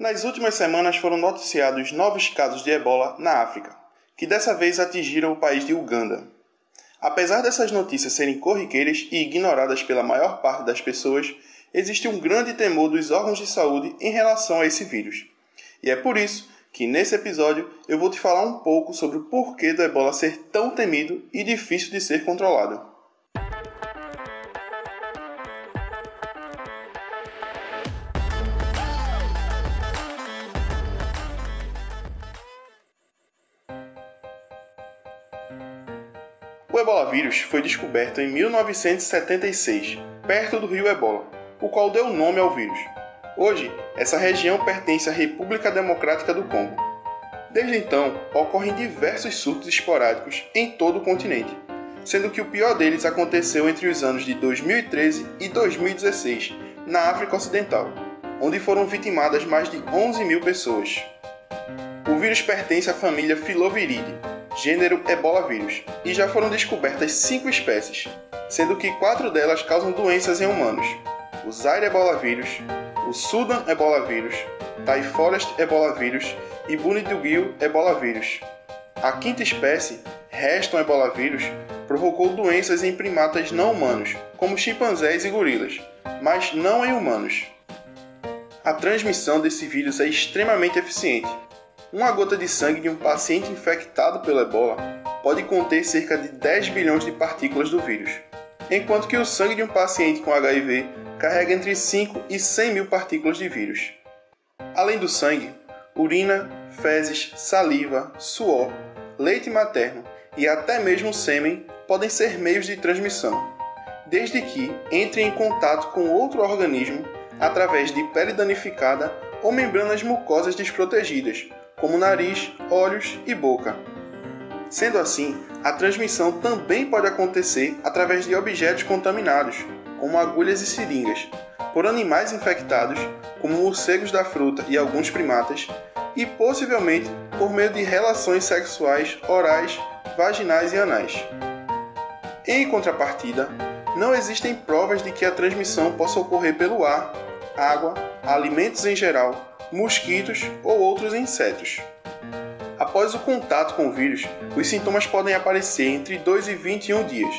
Nas últimas semanas foram noticiados novos casos de ebola na África, que dessa vez atingiram o país de Uganda. Apesar dessas notícias serem corriqueiras e ignoradas pela maior parte das pessoas, existe um grande temor dos órgãos de saúde em relação a esse vírus. E é por isso que nesse episódio eu vou te falar um pouco sobre o porquê do ebola ser tão temido e difícil de ser controlado. O ebola vírus foi descoberto em 1976, perto do rio Ebola, o qual deu nome ao vírus. Hoje, essa região pertence à República Democrática do Congo. Desde então, ocorrem diversos surtos esporádicos em todo o continente, sendo que o pior deles aconteceu entre os anos de 2013 e 2016, na África Ocidental, onde foram vitimadas mais de 11 mil pessoas. O vírus pertence à família Filoviridae, gênero Ebola vírus, e já foram descobertas cinco espécies, sendo que quatro delas causam doenças em humanos: o Zaire Ebola vírus, o Sudan Ebola vírus, Thai Forest Ebola vírus e Bunidugil Ebola vírus. A quinta espécie, Reston Ebola vírus, provocou doenças em primatas não humanos, como chimpanzés e gorilas, mas não em humanos. A transmissão desse vírus é extremamente eficiente, uma gota de sangue de um paciente infectado pelo ebola pode conter cerca de 10 bilhões de partículas do vírus, enquanto que o sangue de um paciente com HIV carrega entre 5 e 100 mil partículas de vírus. Além do sangue, urina, fezes, saliva, suor, leite materno e até mesmo sêmen podem ser meios de transmissão, desde que entre em contato com outro organismo através de pele danificada ou membranas mucosas desprotegidas, como nariz, olhos e boca. Sendo assim, a transmissão também pode acontecer através de objetos contaminados, como agulhas e seringas, por animais infectados, como morcegos da fruta e alguns primatas, e possivelmente por meio de relações sexuais orais, vaginais e anais. Em contrapartida, não existem provas de que a transmissão possa ocorrer pelo ar, água, alimentos em geral mosquitos ou outros insetos. Após o contato com o vírus, os sintomas podem aparecer entre 2 e 21 dias,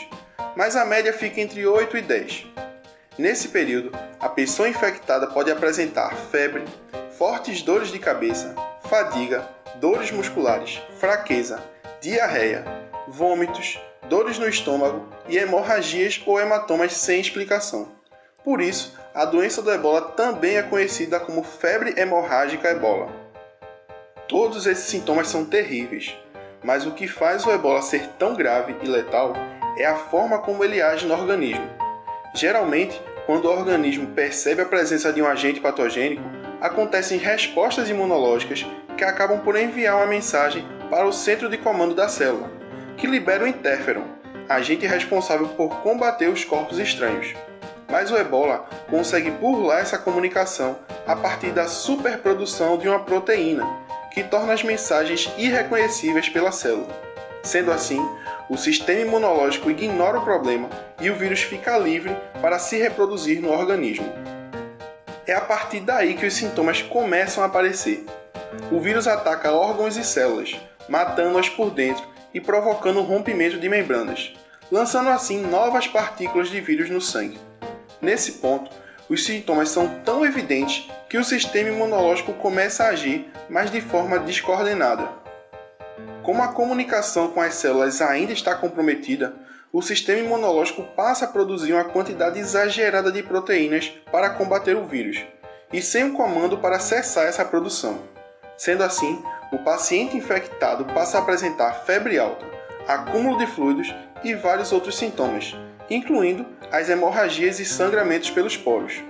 mas a média fica entre 8 e 10. Nesse período, a pessoa infectada pode apresentar febre, fortes dores de cabeça, fadiga, dores musculares, fraqueza, diarreia, vômitos, dores no estômago e hemorragias ou hematomas sem explicação. Por isso, a doença do ebola também é conhecida como febre hemorrágica ebola. Todos esses sintomas são terríveis, mas o que faz o ebola ser tão grave e letal é a forma como ele age no organismo. Geralmente, quando o organismo percebe a presença de um agente patogênico, acontecem respostas imunológicas que acabam por enviar uma mensagem para o centro de comando da célula, que libera o interferon, agente responsável por combater os corpos estranhos mas o ebola consegue burlar essa comunicação a partir da superprodução de uma proteína, que torna as mensagens irreconhecíveis pela célula. Sendo assim, o sistema imunológico ignora o problema e o vírus fica livre para se reproduzir no organismo. É a partir daí que os sintomas começam a aparecer. O vírus ataca órgãos e células, matando-as por dentro e provocando o rompimento de membranas, lançando assim novas partículas de vírus no sangue. Nesse ponto, os sintomas são tão evidentes que o sistema imunológico começa a agir, mas de forma descoordenada. Como a comunicação com as células ainda está comprometida, o sistema imunológico passa a produzir uma quantidade exagerada de proteínas para combater o vírus, e sem um comando para cessar essa produção. Sendo assim, o paciente infectado passa a apresentar febre alta, acúmulo de fluidos e vários outros sintomas, incluindo as hemorragias e sangramentos pelos poros.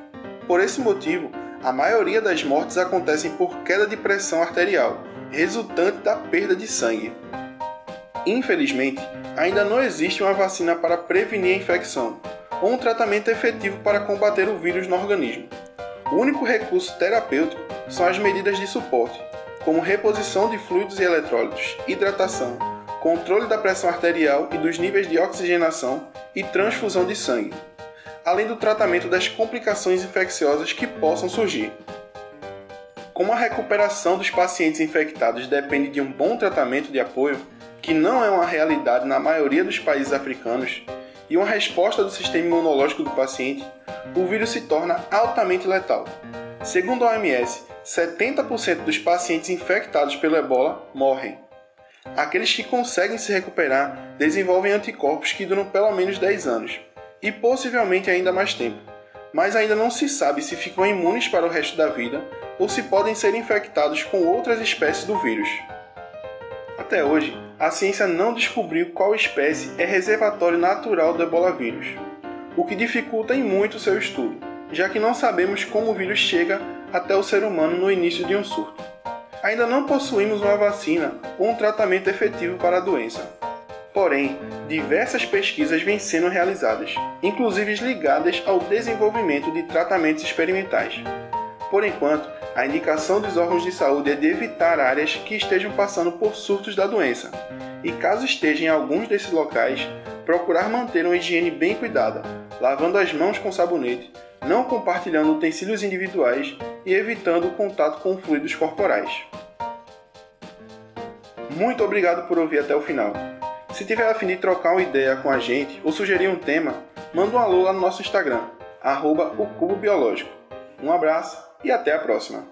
Por esse motivo, a maioria das mortes acontecem por queda de pressão arterial, resultante da perda de sangue. Infelizmente, ainda não existe uma vacina para prevenir a infecção ou um tratamento efetivo para combater o vírus no organismo. O único recurso terapêutico são as medidas de suporte, como reposição de fluidos e eletrólitos, hidratação, controle da pressão arterial e dos níveis de oxigenação e transfusão de sangue, além do tratamento das complicações infecciosas que possam surgir. Como a recuperação dos pacientes infectados depende de um bom tratamento de apoio, que não é uma realidade na maioria dos países africanos, e uma resposta do sistema imunológico do paciente, o vírus se torna altamente letal. Segundo a OMS, 70% dos pacientes infectados pelo ebola morrem. Aqueles que conseguem se recuperar desenvolvem anticorpos que duram pelo menos 10 anos, e possivelmente ainda mais tempo, mas ainda não se sabe se ficam imunes para o resto da vida ou se podem ser infectados com outras espécies do vírus. Até hoje, a ciência não descobriu qual espécie é reservatório natural do ebola vírus, o que dificulta em muito seu estudo, já que não sabemos como o vírus chega até o ser humano no início de um surto. Ainda não possuímos uma vacina ou um tratamento efetivo para a doença. Porém, diversas pesquisas vêm sendo realizadas, inclusive ligadas ao desenvolvimento de tratamentos experimentais. Por enquanto, a indicação dos órgãos de saúde é de evitar áreas que estejam passando por surtos da doença, e caso esteja em alguns desses locais, procurar manter uma higiene bem cuidada, lavando as mãos com sabonete, não compartilhando utensílios individuais e evitando o contato com fluidos corporais. Muito obrigado por ouvir até o final. Se tiver a fim de trocar uma ideia com a gente ou sugerir um tema, manda um alô lá no nosso Instagram, arroba. Um abraço e até a próxima!